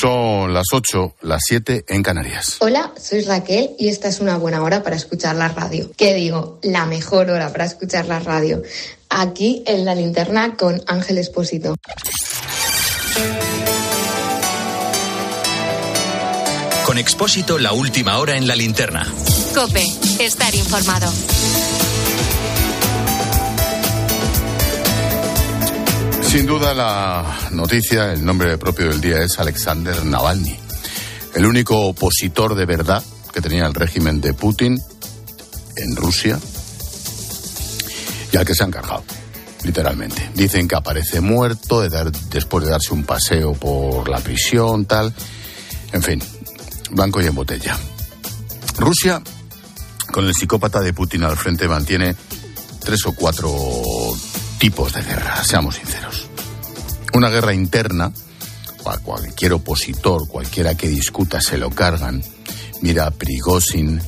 Son las 8, las 7 en Canarias. Hola, soy Raquel y esta es una buena hora para escuchar la radio. ¿Qué digo? La mejor hora para escuchar la radio. Aquí en la linterna con Ángel Espósito. Con Expósito, la última hora en la linterna. Cope, estar informado. Sin duda la noticia, el nombre propio del día es Alexander Navalny, el único opositor de verdad que tenía el régimen de Putin en Rusia y al que se han cargado, literalmente. Dicen que aparece muerto después de darse un paseo por la prisión, tal. En fin, blanco y en botella. Rusia, con el psicópata de Putin al frente, mantiene tres o cuatro tipos de guerra, seamos sinceros. Una guerra interna, a cualquier opositor, cualquiera que discuta, se lo cargan. Mira a Prigozhin,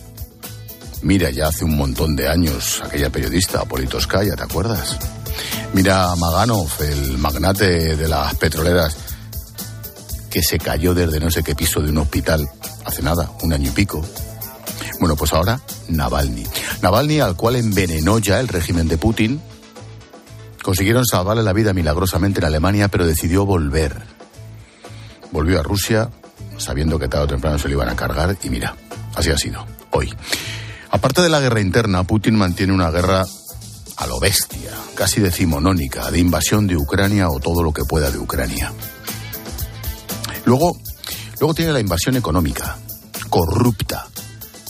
mira ya hace un montón de años aquella periodista, Politoskaya, ¿te acuerdas? Mira a Maganov, el magnate de las petroleras, que se cayó desde no sé qué piso de un hospital hace nada, un año y pico. Bueno, pues ahora Navalny. Navalny al cual envenenó ya el régimen de Putin Consiguieron salvarle la vida milagrosamente en Alemania, pero decidió volver. Volvió a Rusia, sabiendo que tarde o temprano se le iban a cargar, y mira, así ha sido, hoy. Aparte de la guerra interna, Putin mantiene una guerra a lo bestia, casi decimonónica, de invasión de Ucrania o todo lo que pueda de Ucrania. Luego, luego tiene la invasión económica, corrupta,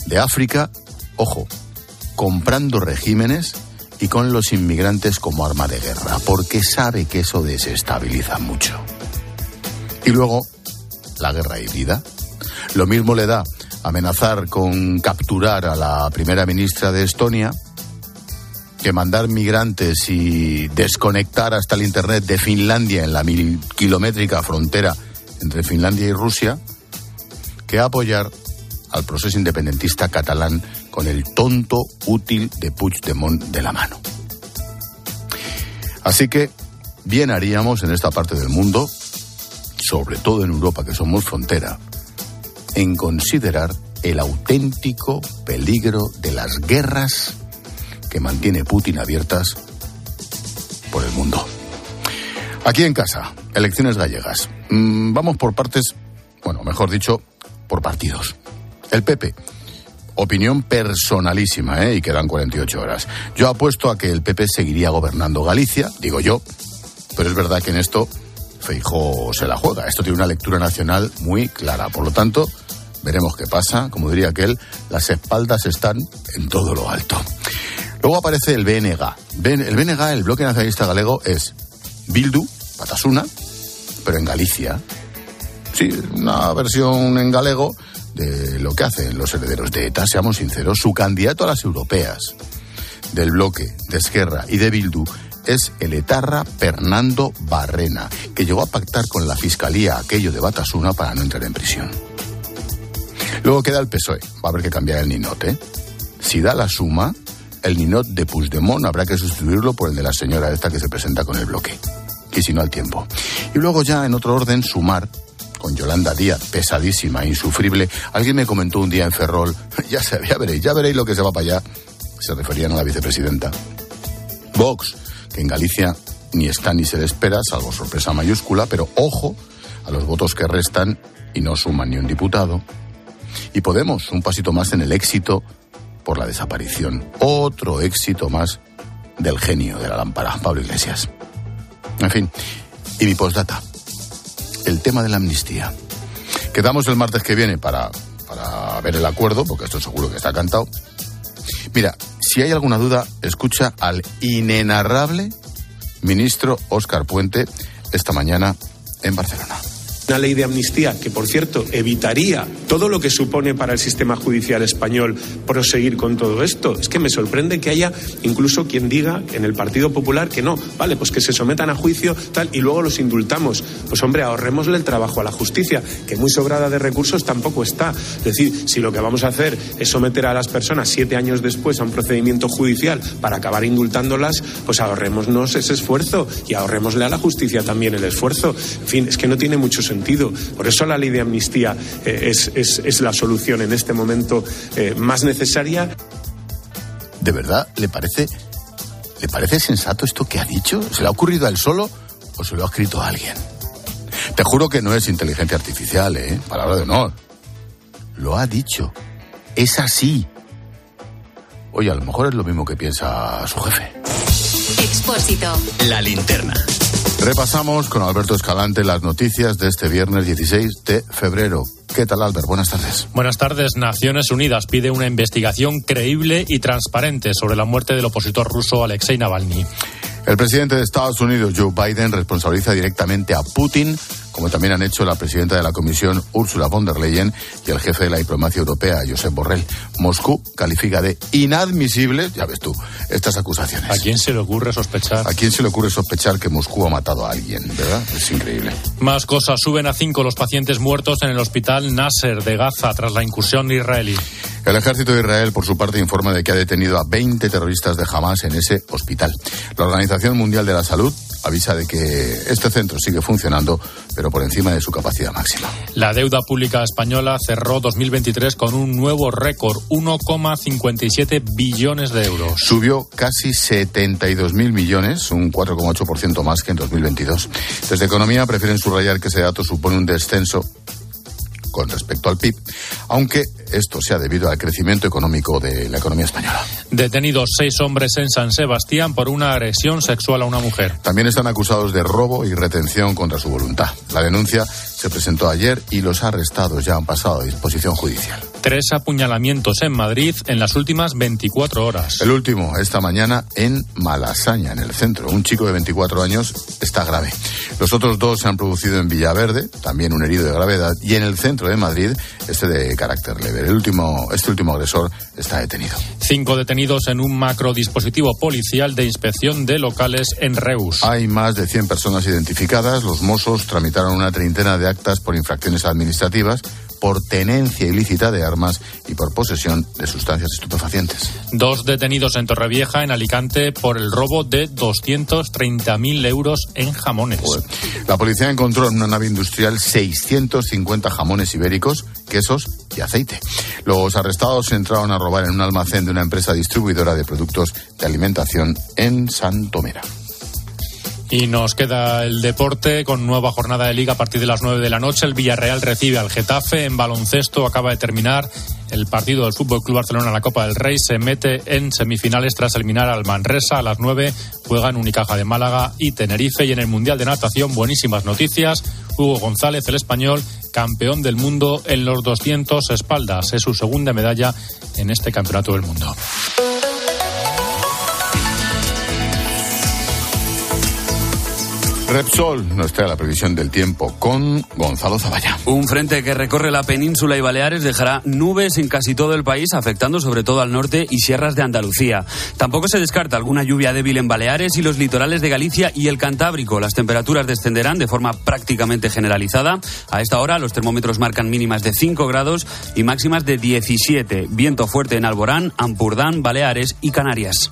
de África, ojo, comprando regímenes y con los inmigrantes como arma de guerra, porque sabe que eso desestabiliza mucho. Y luego, la guerra híbrida. Lo mismo le da amenazar con capturar a la primera ministra de Estonia que mandar migrantes y desconectar hasta el Internet de Finlandia en la mil kilométrica frontera entre Finlandia y Rusia, que apoyar al proceso independentista catalán con el tonto útil de Puigdemont de la mano. Así que bien haríamos en esta parte del mundo, sobre todo en Europa que somos frontera, en considerar el auténtico peligro de las guerras que mantiene Putin abiertas por el mundo. Aquí en casa, elecciones gallegas. Mm, vamos por partes, bueno, mejor dicho, por partidos. El PP Opinión personalísima, ¿eh? Y quedan 48 horas. Yo apuesto a que el PP seguiría gobernando Galicia, digo yo, pero es verdad que en esto Feijóo se la juega. Esto tiene una lectura nacional muy clara. Por lo tanto, veremos qué pasa. Como diría aquel, las espaldas están en todo lo alto. Luego aparece el BNG. El BNG, el Bloque Nacionalista Galego, es Bildu, Patasuna, pero en Galicia. Sí, una versión en galego de lo que hacen los herederos de ETA, seamos sinceros, su candidato a las europeas del bloque de Esquerra y de Bildu es el etarra Fernando Barrena, que llegó a pactar con la Fiscalía aquello de Batasuna para no entrar en prisión. Luego queda el PSOE, va a haber que cambiar el ninot, ¿eh? Si da la suma, el ninot de Puigdemont habrá que sustituirlo por el de la señora esta que se presenta con el bloque. Y si no, al tiempo. Y luego ya, en otro orden, sumar con Yolanda Díaz, pesadísima, insufrible. Alguien me comentó un día en Ferrol, ya, ya veréis, ya veréis lo que se va para allá. Se referían a la vicepresidenta. Vox, que en Galicia ni está ni se le espera, salvo sorpresa mayúscula, pero ojo a los votos que restan y no suman ni un diputado. Y Podemos, un pasito más en el éxito por la desaparición. Otro éxito más del genio de la lámpara, Pablo Iglesias. En fin, y mi postdata el tema de la amnistía. Quedamos el martes que viene para, para ver el acuerdo, porque esto seguro que está cantado. Mira, si hay alguna duda, escucha al inenarrable ministro Óscar Puente esta mañana en Barcelona. Una ley de amnistía que, por cierto, evitaría todo lo que supone para el sistema judicial español proseguir con todo esto. Es que me sorprende que haya incluso quien diga en el Partido Popular que no, vale, pues que se sometan a juicio tal y luego los indultamos. Pues hombre, ahorrémosle el trabajo a la justicia, que muy sobrada de recursos tampoco está. Es decir, si lo que vamos a hacer es someter a las personas siete años después a un procedimiento judicial para acabar indultándolas, pues ahorrémonos ese esfuerzo y ahorrémosle a la justicia también el esfuerzo. En fin, es que no tiene mucho sentido. Por eso la ley de amnistía eh, es, la solución en este momento eh, más necesaria. ¿De verdad le parece, le parece sensato esto que ha dicho? ¿Se le ha ocurrido a él solo o se lo ha escrito a alguien? Te juro que no es inteligencia artificial, ¿eh? Palabra de honor. Lo ha dicho. Es así. Oye, a lo mejor es lo mismo que piensa su jefe. Expósito. La linterna. Repasamos con Alberto Escalante las noticias de este viernes 16 de febrero. ¿Qué tal, Albert? Buenas tardes. Buenas tardes. Naciones Unidas pide una investigación creíble y transparente sobre la muerte del opositor ruso Alexei Navalny. El presidente de Estados Unidos, Joe Biden, responsabiliza directamente a Putin, como también han hecho la presidenta de la Comisión, Ursula von der Leyen, y el jefe de la diplomacia europea, Josep Borrell. Moscú califica de inadmisibles, ya ves tú, estas acusaciones. ¿A quién se le ocurre sospechar? ¿A quién se le ocurre sospechar que Moscú ha matado a alguien, verdad? Es increíble. Más cosas. Suben a cinco los pacientes muertos en el hospital Nasser de Gaza tras la incursión israelí. El ejército de Israel, por su parte, informa de que ha detenido a 20 terroristas de Hamas en ese hospital. La Organización Mundial de la Salud avisa de que este centro sigue funcionando, pero por encima de su capacidad máxima. La deuda pública española cerró 2023 con un nuevo récord, 1,57 billones de euros. Subió casi 72.000 millones, un 4,8% más que en 2022. Desde Economía prefieren subrayar que ese dato supone un descenso con respecto al PIB, aunque esto sea debido al crecimiento económico de la economía española. Detenidos seis hombres en San Sebastián por una agresión sexual a una mujer. También están acusados de robo y retención contra su voluntad. La denuncia se presentó ayer y los arrestados ya han pasado a disposición judicial. Tres apuñalamientos en Madrid en las últimas 24 horas. El último, esta mañana, en Malasaña, en el centro. Un chico de 24 años está grave. Los otros dos se han producido en Villaverde, también un herido de gravedad, y en el centro de Madrid, este de carácter leve. El último, este último agresor está detenido. Cinco detenidos en un macro dispositivo policial de inspección de locales en Reus. Hay más de 100 personas identificadas. Los Mossos tramitaron una treintena de actas por infracciones administrativas por tenencia ilícita de armas y por posesión de sustancias estupefacientes. Dos detenidos en Torrevieja, en Alicante, por el robo de 230.000 euros en jamones. La policía encontró en una nave industrial 650 jamones ibéricos, quesos y aceite. Los arrestados entraron a robar en un almacén de una empresa distribuidora de productos de alimentación en Santomera. Y nos queda el deporte con nueva jornada de liga a partir de las 9 de la noche. El Villarreal recibe al Getafe. En baloncesto acaba de terminar el partido del Fútbol Club Barcelona en la Copa del Rey. Se mete en semifinales tras eliminar al Manresa. A las 9 juegan Unicaja de Málaga y Tenerife. Y en el Mundial de Natación, buenísimas noticias. Hugo González, el español, campeón del mundo en los 200 espaldas. Es su segunda medalla en este campeonato del mundo. Repsol nos trae la previsión del tiempo con Gonzalo Zavalla. Un frente que recorre la península y Baleares dejará nubes en casi todo el país, afectando sobre todo al norte y sierras de Andalucía. Tampoco se descarta alguna lluvia débil en Baleares y los litorales de Galicia y el Cantábrico. Las temperaturas descenderán de forma prácticamente generalizada. A esta hora los termómetros marcan mínimas de 5 grados y máximas de 17. Viento fuerte en Alborán, Ampurdán, Baleares y Canarias.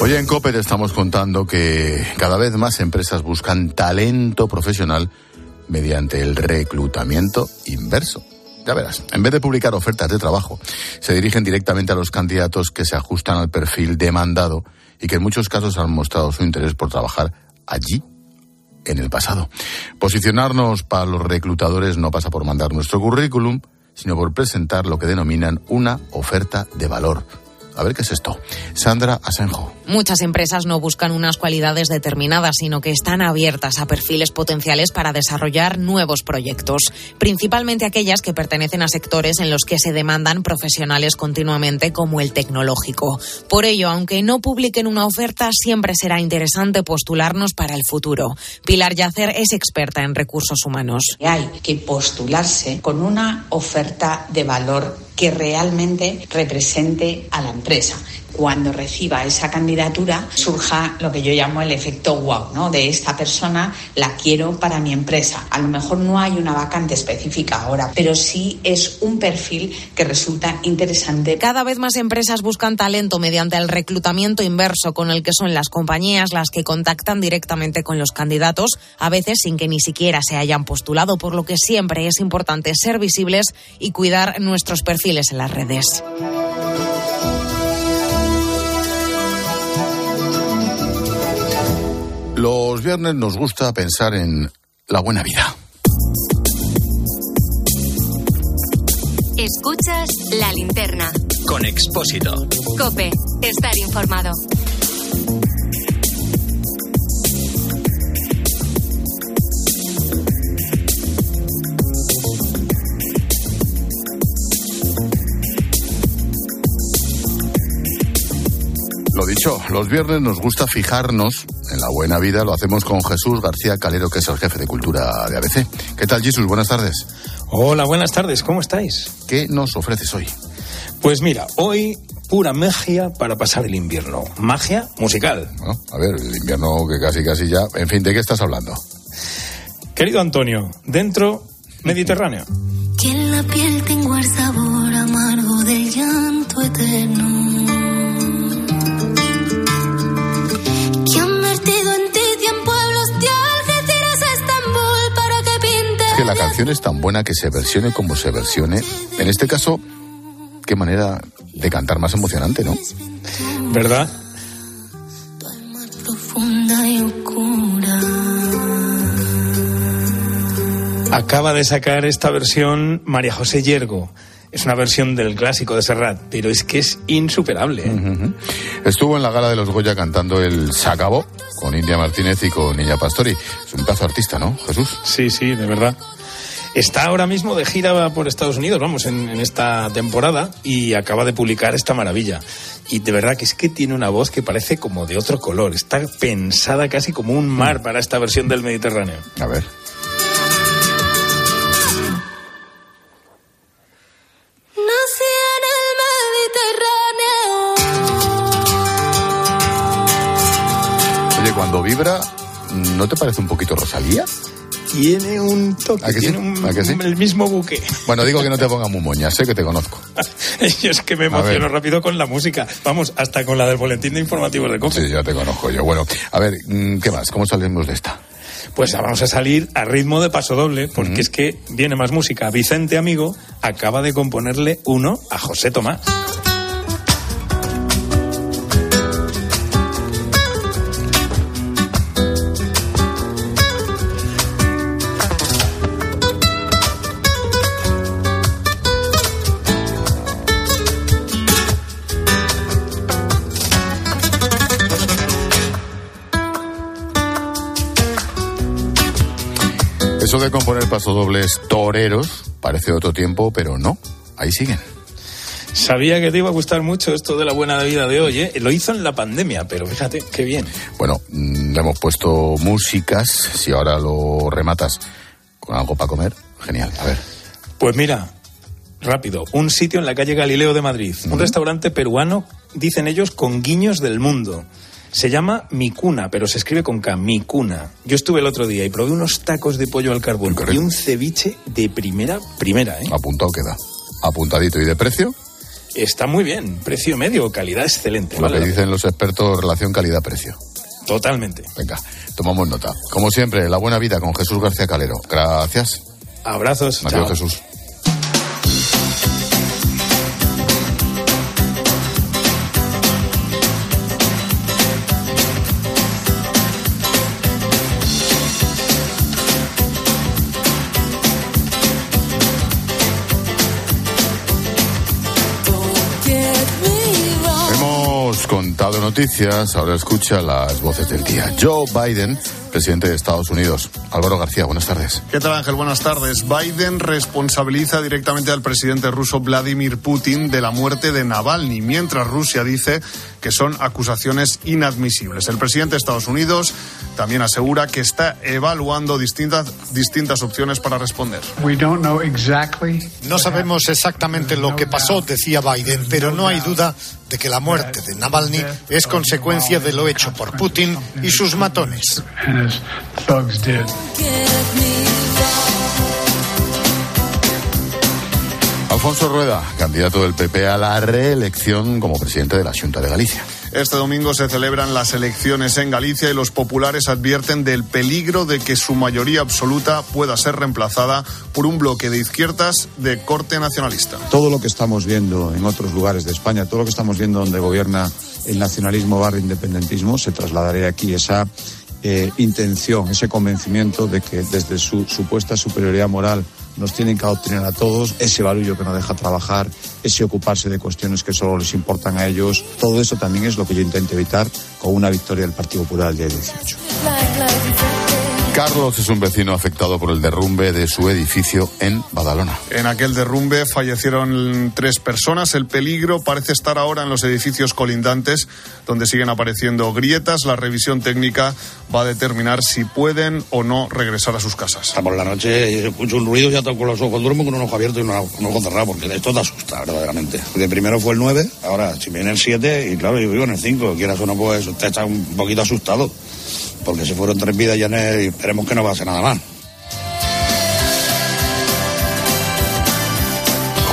Hoy en COPE estamos contando que cada vez más empresas buscan talento profesional mediante el reclutamiento inverso. Ya verás, en vez de publicar ofertas de trabajo, se dirigen directamente a los candidatos que se ajustan al perfil demandado y que en muchos casos han mostrado su interés por trabajar allí en el pasado. Posicionarnos para los reclutadores no pasa por mandar nuestro currículum, sino por presentar lo que denominan una oferta de valor A ver qué es esto. Sandra Asenjo. Muchas empresas no buscan unas cualidades determinadas, sino que están abiertas a perfiles potenciales para desarrollar nuevos proyectos, principalmente aquellas que pertenecen a sectores en los que se demandan profesionales continuamente como el tecnológico. Por ello, aunque no publiquen una oferta, siempre será interesante postularnos para el futuro. Pilar Yacer es experta en recursos humanos. Hay que postularse con una oferta de valor que realmente represente a la empresa. Cuando reciba esa candidatura surja lo que yo llamo el efecto wow, ¿no? De esta persona la quiero para mi empresa. A lo mejor no hay una vacante específica ahora, pero sí es un perfil que resulta interesante. Cada vez más empresas buscan talento mediante el reclutamiento inverso, con el que son las compañías las que contactan directamente con los candidatos, a veces sin que ni siquiera se hayan postulado, por lo que siempre es importante ser visibles y cuidar nuestros perfiles en las redes. Los viernes nos gusta pensar en la buena vida. Escuchas la linterna. Con Expósito. Cope, estar informado. Dicho, los viernes nos gusta fijarnos en la buena vida. Lo hacemos con Jesús García Calero, que es el jefe de cultura de ABC. ¿Qué tal, Jesús? Buenas tardes. Hola, buenas tardes. ¿Cómo estáis? ¿Qué nos ofreces hoy? Pues mira, hoy pura magia para pasar el invierno. Magia musical. Bueno, a ver, el invierno que casi casi ya. En fin, ¿de qué estás hablando? Querido Antonio, dentro Mediterráneo. Que en la piel tengo el sabor amargo del llanto eterno. Que la canción es tan buena que se versione como se versione. En este caso, qué manera de cantar más emocionante, ¿no? ¿Verdad? Acaba de sacar esta versión María José Yergo. Es una versión del clásico de Serrat, pero es que es insuperable. ¿eh? Estuvo en la gala de los Goya cantando el Se acabó con India Martínez y con Niña Pastori. Es un pedazo de artista, ¿no, Jesús? Sí, sí, de verdad. Está ahora mismo de gira por Estados Unidos, vamos, en, en esta temporada y acaba de publicar esta maravilla. Y de verdad que es que tiene una voz que parece como de otro color. Está pensada casi como un mar para esta versión del Mediterráneo. A ver. Vibra, ¿no te parece un poquito Rosalía? Tiene un toque, ¿A que sí? tiene un- ¿A que sí? el mismo buque. Bueno, digo que no te ponga muy moña, sé que te conozco. Yo es que me emociono rápido con la música. Vamos, hasta con la del boletín de informativos de COPE. Sí, ya te conozco yo. Bueno, a ver, mm, ¿qué más? ¿Cómo salimos de esta? Pues vamos a salir a ritmo de paso doble, porque es que viene más música. Vicente Amigo acaba de componerle uno a José Tomás. De componer pasodobles toreros parece otro tiempo, pero no. Ahí siguen. Sabía que te iba a gustar mucho esto de la buena vida de hoy, ¿eh? Lo hizo en la pandemia, pero fíjate, qué bien. Bueno, mm, le hemos puesto músicas. Si ahora lo rematas con algo para comer, genial. A ver. Pues mira, rápido, un sitio en la calle Galileo de Madrid, un restaurante peruano, dicen ellos, con guiños del mundo. Se llama Mi Cuna, pero se escribe con K, Mi Cuna. Yo estuve el otro día y probé unos tacos de pollo al carbón y un ceviche de primera, primera, ¿eh? Apuntado queda. Apuntadito. ¿Y de precio? Está muy bien, precio medio, calidad excelente. Lo vale que dicen los expertos, relación calidad-precio. Totalmente. Venga, tomamos nota. Como siempre, la buena vida con Jesús García Calero. Gracias. Abrazos. Adiós. Jesús. Noticias, ahora escucha las voces del día. Joe Biden, presidente de Estados Unidos. Álvaro García, buenas tardes. ¿Qué tal Ángel? Buenas tardes. Biden responsabiliza directamente al presidente ruso Vladimir Putin de la muerte de Navalny, mientras Rusia dice que son acusaciones inadmisibles. El presidente de Estados Unidos también asegura que está evaluando distintas, distintas opciones para responder. No sabemos exactamente lo que pasó, decía Biden, pero no hay duda de que la muerte de Navalny es consecuencia de lo hecho por Putin y sus matones. Alfonso Rueda, candidato del PP a la reelección como presidente de la Junta de Galicia. Este domingo se celebran las elecciones en Galicia y los populares advierten del peligro de que su mayoría absoluta pueda ser reemplazada por un bloque de izquierdas de corte nacionalista. Todo lo que estamos viendo en otros lugares de España, todo lo que estamos viendo donde gobierna el nacionalismo barrio independentismo, se trasladaría aquí esa eh, intención, ese convencimiento de que desde su supuesta superioridad moral nos tienen que adoctrinar a todos, ese barullo que no deja trabajar, ese ocuparse de cuestiones que solo les importan a ellos, todo eso también es lo que yo intento evitar con una victoria del Partido Popular el día 18. Carlos es un vecino afectado por el derrumbe de su edificio en Badalona. En aquel derrumbe fallecieron tres personas. El peligro parece estar ahora en los edificios colindantes, donde siguen apareciendo grietas. La revisión técnica va a determinar si pueden o no regresar a sus casas. Por la noche escucho un ruido y ya tengo con los ojos, duermo con un ojo abierto y un ojo cerrado, porque esto te asusta verdaderamente. De primero fue el 9, ahora si viene el 7 y claro, yo vivo en el 5, quieras o no, pues te está un poquito asustado porque se fueron tres vidas ya y esperemos que no pase nada más.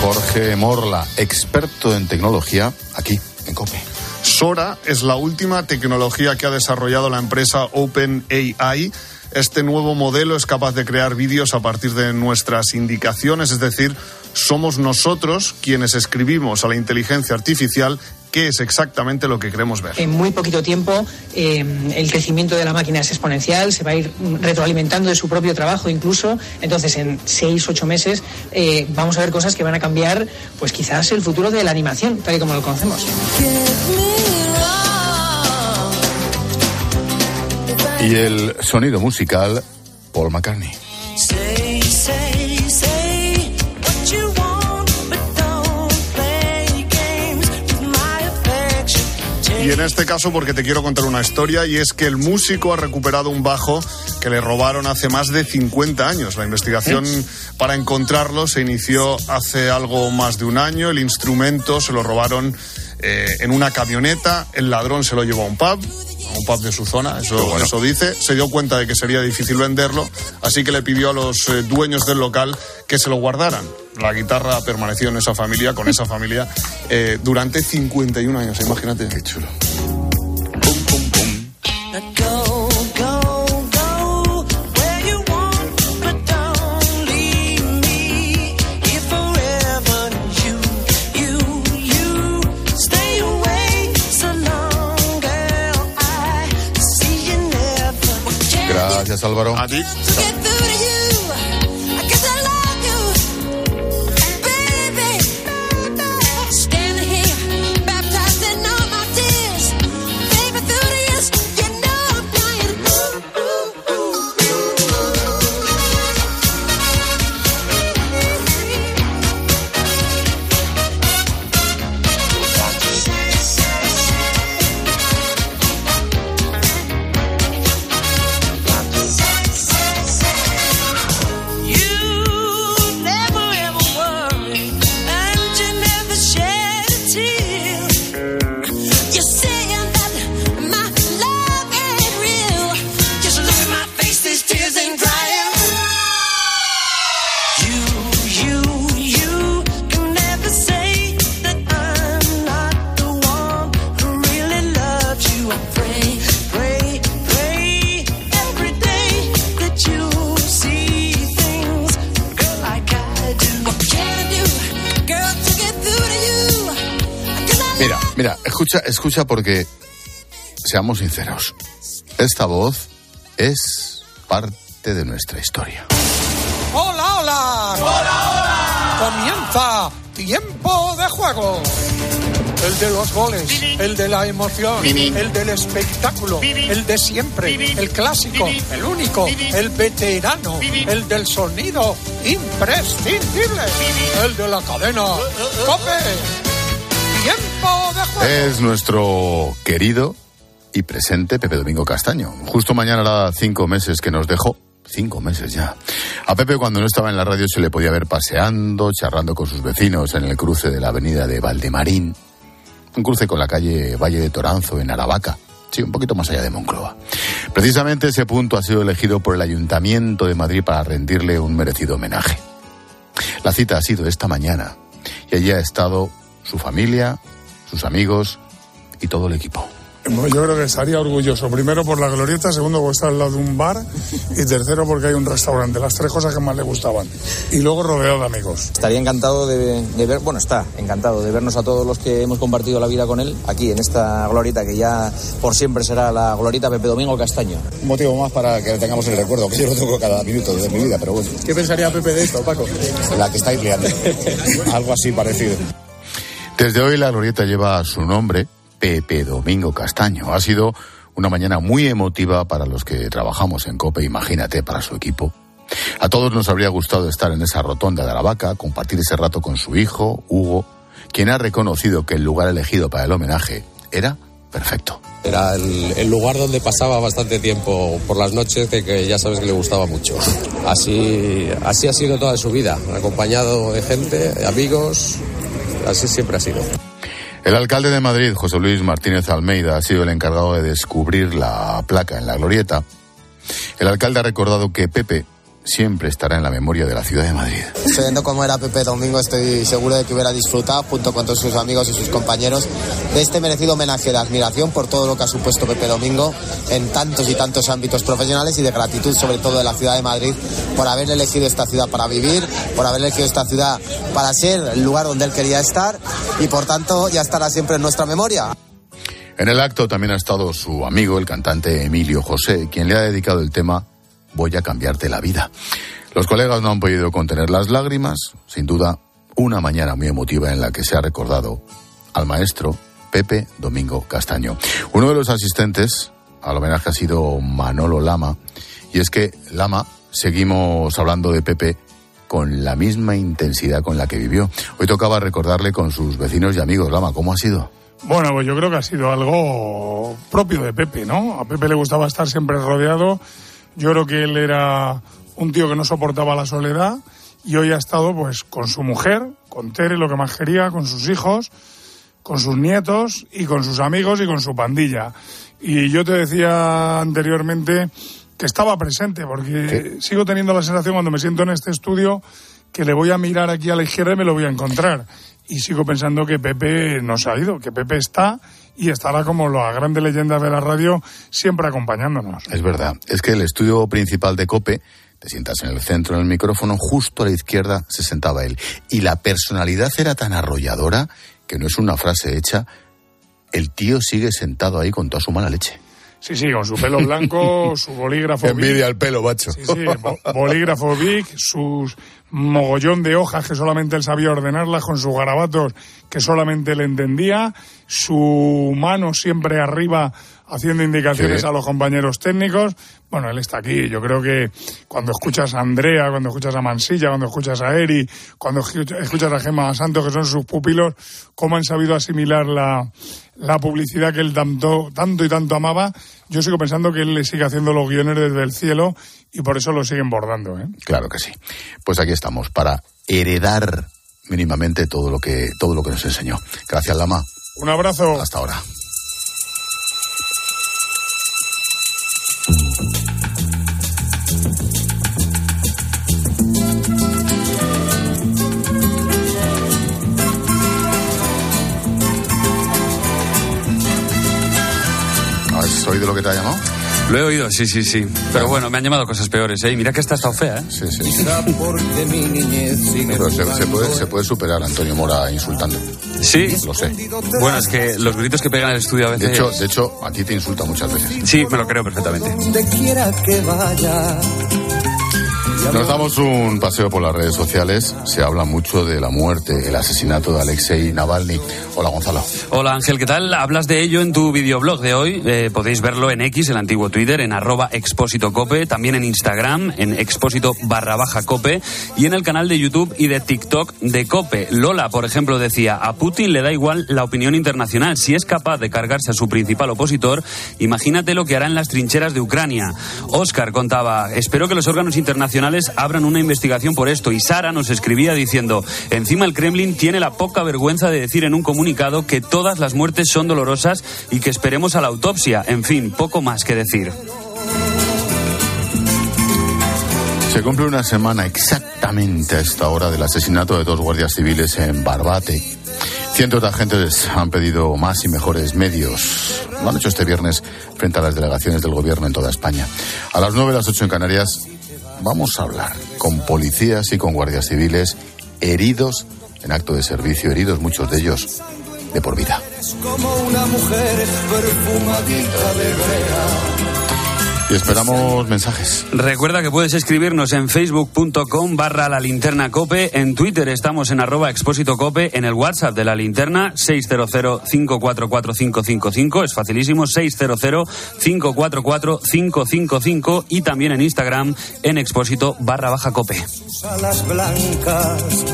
Jorge Morla, experto en tecnología, aquí en COPE. Sora es la última tecnología que ha desarrollado la empresa OpenAI. Este nuevo modelo es capaz de crear vídeos a partir de nuestras indicaciones, es decir, somos nosotros quienes escribimos a la inteligencia artificial qué es exactamente lo que queremos ver. En muy poquito tiempo eh, el crecimiento de la máquina es exponencial, se va a ir retroalimentando de su propio trabajo incluso, entonces en seis, ocho meses eh, vamos a ver cosas que van a cambiar pues quizás el futuro de la animación, tal y como lo conocemos. Y el sonido musical, Paul McCartney. Y en este caso porque te quiero contar una historia y es que el músico ha recuperado un bajo que le robaron hace más de 50 años. La investigación para encontrarlo se inició hace algo más de un año. El instrumento se lo robaron eh, en una camioneta. El ladrón se lo llevó a un pub a un pub de su zona, eso, eso dice. Se dio cuenta de que sería difícil venderlo, así que le pidió a los eh, dueños del local que se lo guardaran. La guitarra permaneció en esa familia, con esa familia, eh, durante 51 años, imagínate. Qué chulo. Álvaro. A ti. Escucha, escucha porque seamos sinceros. Esta voz es parte de nuestra historia. ¡Hola, hola! ¡Hola, hola! Comienza Tiempo de Juego. el de los goles, el de la emoción, el del espectáculo, el de siempre, el clásico, el único, el veterano, el del sonido imprescindible, el de la cadena. ¡Cope! Es nuestro querido y presente Pepe Domingo Castaño. Justo mañana hará cinco meses que nos dejó. Cinco meses ya. A Pepe cuando no estaba en la radio se le podía ver paseando, charlando con sus vecinos en el cruce de la avenida de Valdemarín. Un cruce con la calle Valle de Toranzo en Aravaca. Sí, un poquito más allá de Moncloa. Precisamente ese punto ha sido elegido por el Ayuntamiento de Madrid para rendirle un merecido homenaje. La cita ha sido esta mañana y allí ha estado su familia, sus amigos y todo el equipo. Yo creo que estaría orgulloso. Primero por la glorieta, segundo porque está al lado de un bar y tercero porque hay un restaurante. Las tres cosas que más le gustaban. Y luego rodeado de amigos. Estaría encantado de, de ver, bueno, está encantado de vernos a todos los que hemos compartido la vida con él aquí en esta glorieta que ya por siempre será la glorieta Pepe Domingo Castaño. Un motivo más para que tengamos el recuerdo, que yo lo tengo cada minuto de mi vida, pero bueno. ¿Qué pensaría Pepe de esto, Paco? La que estáis liando. Algo así parecido. Desde hoy la glorieta lleva su nombre, Pepe Domingo Castaño. Ha sido una mañana muy emotiva para los que trabajamos en COPE, imagínate, para su equipo. A todos nos habría gustado estar en esa rotonda de Aravaca, compartir ese rato con su hijo, Hugo, quien ha reconocido que el lugar elegido para el homenaje era perfecto. Era el, lugar donde pasaba bastante tiempo por las noches, que, que ya sabes que le gustaba mucho. Así, así ha sido toda su vida, acompañado de gente, de amigos, así siempre ha sido. El alcalde de Madrid, José Luis Martínez Almeida, ha sido el encargado de descubrir la placa en la glorieta. El alcalde ha recordado que Pepe siempre estará en la memoria de la ciudad de Madrid. Sabiendo cómo era Pepe Domingo, estoy seguro de que hubiera disfrutado, junto con todos sus amigos y sus compañeros, de este merecido homenaje de admiración por todo lo que ha supuesto Pepe Domingo en tantos y tantos ámbitos profesionales y de gratitud, sobre todo de la ciudad de Madrid, por haber elegido esta ciudad para vivir, por haber elegido esta ciudad para ser el lugar donde él quería estar y, por tanto, ya estará siempre en nuestra memoria. En el acto también ha estado su amigo, el cantante Emilio José, quien le ha dedicado el tema Voy a cambiarte la vida. Los colegas no han podido contener las lágrimas, sin duda, una mañana muy emotiva en la que se ha recordado al maestro Pepe Domingo Castaño. Uno de los asistentes al homenaje ha sido Manolo Lama, y es que Lama, seguimos hablando de Pepe con la misma intensidad con la que vivió. Hoy tocaba recordarle con sus vecinos y amigos. Lama, ¿cómo ha sido? Bueno, pues yo creo que ha sido algo propio de Pepe, ¿no? A Pepe le gustaba estar siempre rodeado. Yo creo que él era un tío que no soportaba la soledad y hoy ha estado pues con su mujer, con Tere, lo que más quería, con sus hijos, con sus nietos y con sus amigos y con su pandilla. Y yo te decía anteriormente que estaba presente, porque sigo teniendo la sensación cuando me siento en este estudio que le voy a mirar aquí a la izquierda y me lo voy a encontrar. Y sigo pensando que Pepe no se ha ido, que Pepe está y estará como la grande leyenda de la radio siempre acompañándonos. Es verdad. Es que el estudio principal de COPE, te sientas en el centro del micrófono, justo a la izquierda se sentaba él. Y la personalidad era tan arrolladora que no es una frase hecha. El tío sigue sentado ahí con toda su mala leche. Sí, sí, con su pelo blanco, su bolígrafo. Envidia el pelo, macho. Sí, sí, bo- bolígrafo Vic, sus mogollón de hojas que solamente él sabía ordenarlas, con sus garabatos que solamente él entendía, su mano siempre arriba haciendo indicaciones Sí. a los compañeros técnicos. Bueno, él está aquí. Yo creo que cuando escuchas a Andrea, cuando escuchas a Mansilla, cuando escuchas a Eri, cuando escuch- escuchas a Gemma Santos, que son sus pupilos, cómo han sabido asimilar la, la publicidad que él tanto, tanto y tanto amaba. Yo sigo pensando que él le sigue haciendo los guiones desde el cielo y por eso lo siguen bordando. ¿eh? Claro que sí. Pues aquí estamos, para heredar mínimamente todo lo que, todo lo que nos enseñó. Gracias, Lama. Un abrazo. Hasta ahora. ¿Has oído lo que te ha llamado? Lo he oído, sí, sí, sí. Pero bueno, me han llamado cosas peores, ¿eh? Mira que esta estado fea, ¿eh? Sí, sí. Pero se, se puede, se puede superar a Antonio Mora insultando. Sí. Lo sé. Bueno, es que los gritos que pegan en el estudio a veces... De hecho, de hecho, a ti te insulta muchas veces. Sí, me lo creo perfectamente. Donde quiera que vaya. Nos damos un paseo por las redes sociales. Se habla mucho de la muerte, el asesinato de Alexei Navalny. Hola, Gonzalo. Hola, Ángel, ¿qué tal? Hablas de ello en tu videoblog de hoy. Eh, podéis verlo en X, el antiguo Twitter, en arroba expósito cope, también en Instagram, en expósito barra baja cope, y en el canal de YouTube y de TikTok de Cope. Lola, por ejemplo, decía, a Putin le da igual la opinión internacional. Si es capaz de cargarse a su principal opositor, imagínate lo que hará en las trincheras de Ucrania. Oscar contaba, espero que los órganos internacionales abran una investigación por esto. Y Sara nos escribía diciendo, encima el Kremlin tiene la poca vergüenza de decir en un comunicado que todas las muertes son dolorosas y que esperemos a la autopsia. En fin, poco más que decir. Se cumple una semana exactamente a esta hora del asesinato de dos guardias civiles en Barbate. Cientos de agentes han pedido más y mejores medios. Lo han hecho este viernes frente a las delegaciones del gobierno en toda España. A las nueve, las ocho en Canarias, vamos a hablar con policías y con guardias civiles heridos en acto de servicio, heridos muchos de ellos de por vida. como una mujer perfumadita de brea. Y esperamos mensajes. Recuerda que puedes escribirnos en facebook.com barra la linterna cope, en Twitter estamos en arroba expósito cope, en el WhatsApp de la linterna 600-544-555, es facilísimo, 600-544-555 y también en Instagram en expósito barra baja cope. Alas blancas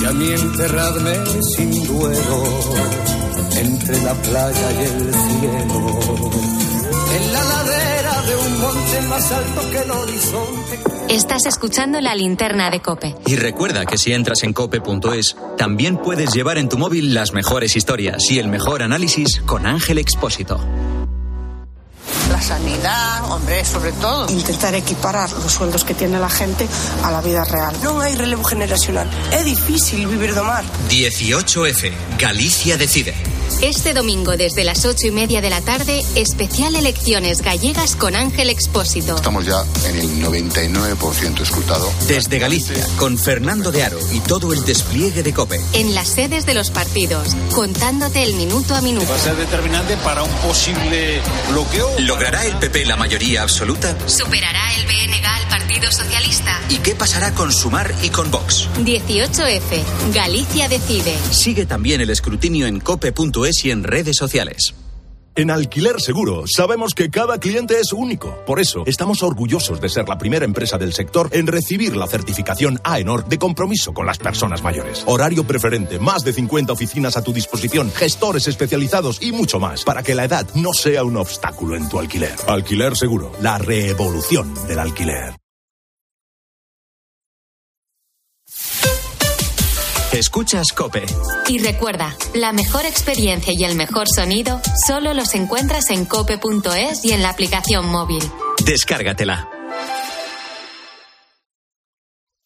y a mí enterradme sin duelo entre la playa y el cielo. En la ladera monte más alto que el horizonte. Estás escuchando la linterna de Cope. Y recuerda que si entras en cope.es, también puedes llevar en tu móvil las mejores historias y el mejor análisis con Ángel Expósito. La sanidad, hombre, sobre todo. Intentar equiparar los sueldos que tiene la gente a la vida real. No hay relevo generacional. Es difícil vivir de mar. 18F. Galicia decide. Este domingo desde las ocho y media de la tarde, especial elecciones gallegas con Ángel Expósito. Estamos ya en el 99% escrutado. Desde Galicia, con Fernando de Aro y todo el despliegue de COPE. En las sedes de los partidos, contándote el minuto a minuto. Va a ser determinante para un posible bloqueo. ¿Logrará el PP la mayoría absoluta? ¿Superará el Partido Socialista? ¿Y qué pasará con Sumar y con Vox? 18F. Galicia decide. Sigue también el escrutinio en cope.es y en redes sociales. En Alquiler Seguro sabemos que cada cliente es único. Por eso estamos orgullosos de ser la primera empresa del sector en recibir la certificación AENOR de compromiso con las personas mayores. Horario preferente, más de 50 oficinas a tu disposición, gestores especializados y mucho más para que la edad no sea un obstáculo en tu alquiler. Alquiler Seguro, la revolución del alquiler. Escuchas Cope. Y recuerda, la mejor experiencia y el mejor sonido solo los encuentras en cope.es y en la aplicación móvil. Descárgatela.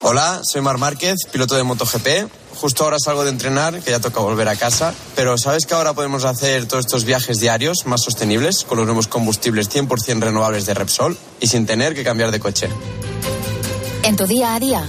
Hola, soy Mar Márquez, piloto de MotoGP. Justo ahora salgo de entrenar, que ya toca volver a casa. Pero ¿sabes que ahora podemos hacer todos estos viajes diarios más sostenibles con los nuevos combustibles 100% renovables de Repsol y sin tener que cambiar de coche? En tu día a día,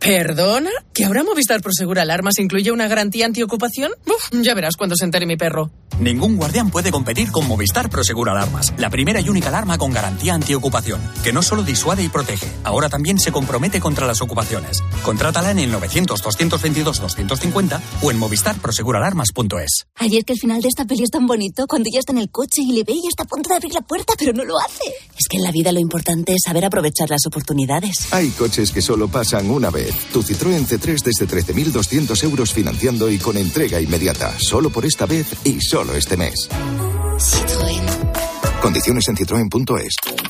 ¿Perdona? ¿Que ahora Movistar Prosegur Alarmas incluye una garantía antiocupación? Uf, ya verás cuando se entere mi perro. Ningún guardián puede competir con Movistar Prosegur Alarmas, la primera y única alarma con garantía antiocupación, que no solo disuade y protege, ahora también se compromete contra las ocupaciones. Contrátala en el 900-222-250 o en movistarproseguralarmas.es. Ay, es que el final de esta peli es tan bonito cuando ya está en el coche y le ve y está a punto de abrir la puerta, pero no lo hace. Es que en la vida lo importante es saber aprovechar las oportunidades. Hay coches que solo pasan una vez. Tu Citroën C3 desde 13.200 euros financiando y con entrega inmediata. Solo por esta vez y solo este mes. Condiciones en citroen.es.